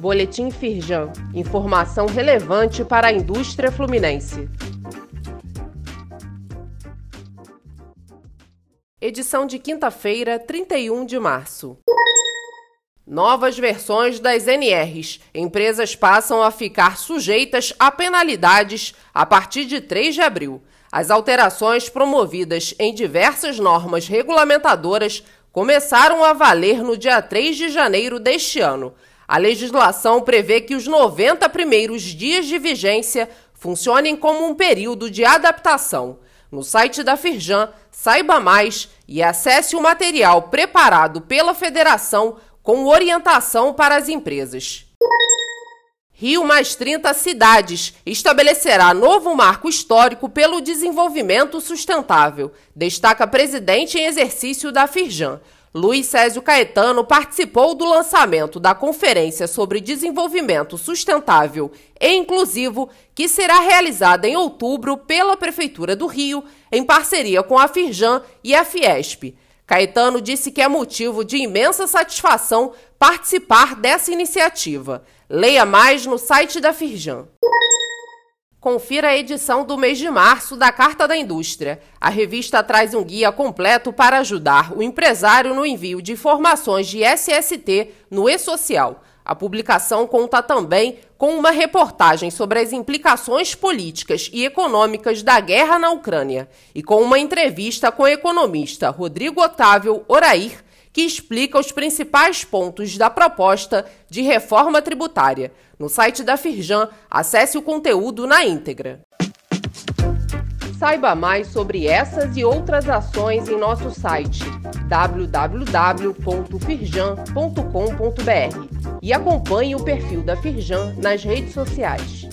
Boletim Firjan. Informação relevante para a indústria fluminense. Edição de quinta-feira, 31 de março. Novas versões das NRs. Empresas passam a ficar sujeitas a penalidades a partir de 3 de abril. As alterações promovidas em diversas normas regulamentadoras começaram a valer no dia 3 de janeiro deste ano. A legislação prevê que os 90 primeiros dias de vigência funcionem como um período de adaptação. No site da Firjan, saiba mais e acesse o material preparado pela federação com orientação para as empresas. Rio mais 30 cidades estabelecerá novo marco histórico pelo desenvolvimento sustentável, destaca presidente em exercício da Firjan. Luiz Césio Caetano participou do lançamento da Conferência sobre Desenvolvimento Sustentável e Inclusivo, que será realizada em outubro pela Prefeitura do Rio, em parceria com a Firjan e a Fiesp. Caetano disse que é motivo de imensa satisfação participar dessa iniciativa. Leia mais no site da Firjan. Confira a edição do mês de março da Carta da Indústria. A revista traz um guia completo para ajudar o empresário no envio de informações de SST no e-social. A publicação conta também com uma reportagem sobre as implicações políticas e econômicas da guerra na Ucrânia e com uma entrevista com o economista Rodrigo Otávio Orair, que explica os principais pontos da proposta de reforma tributária. No site da Firjan, acesse o conteúdo na íntegra. Saiba mais sobre essas e outras ações em nosso site www.firjan.com.br e acompanhe o perfil da Firjan nas redes sociais.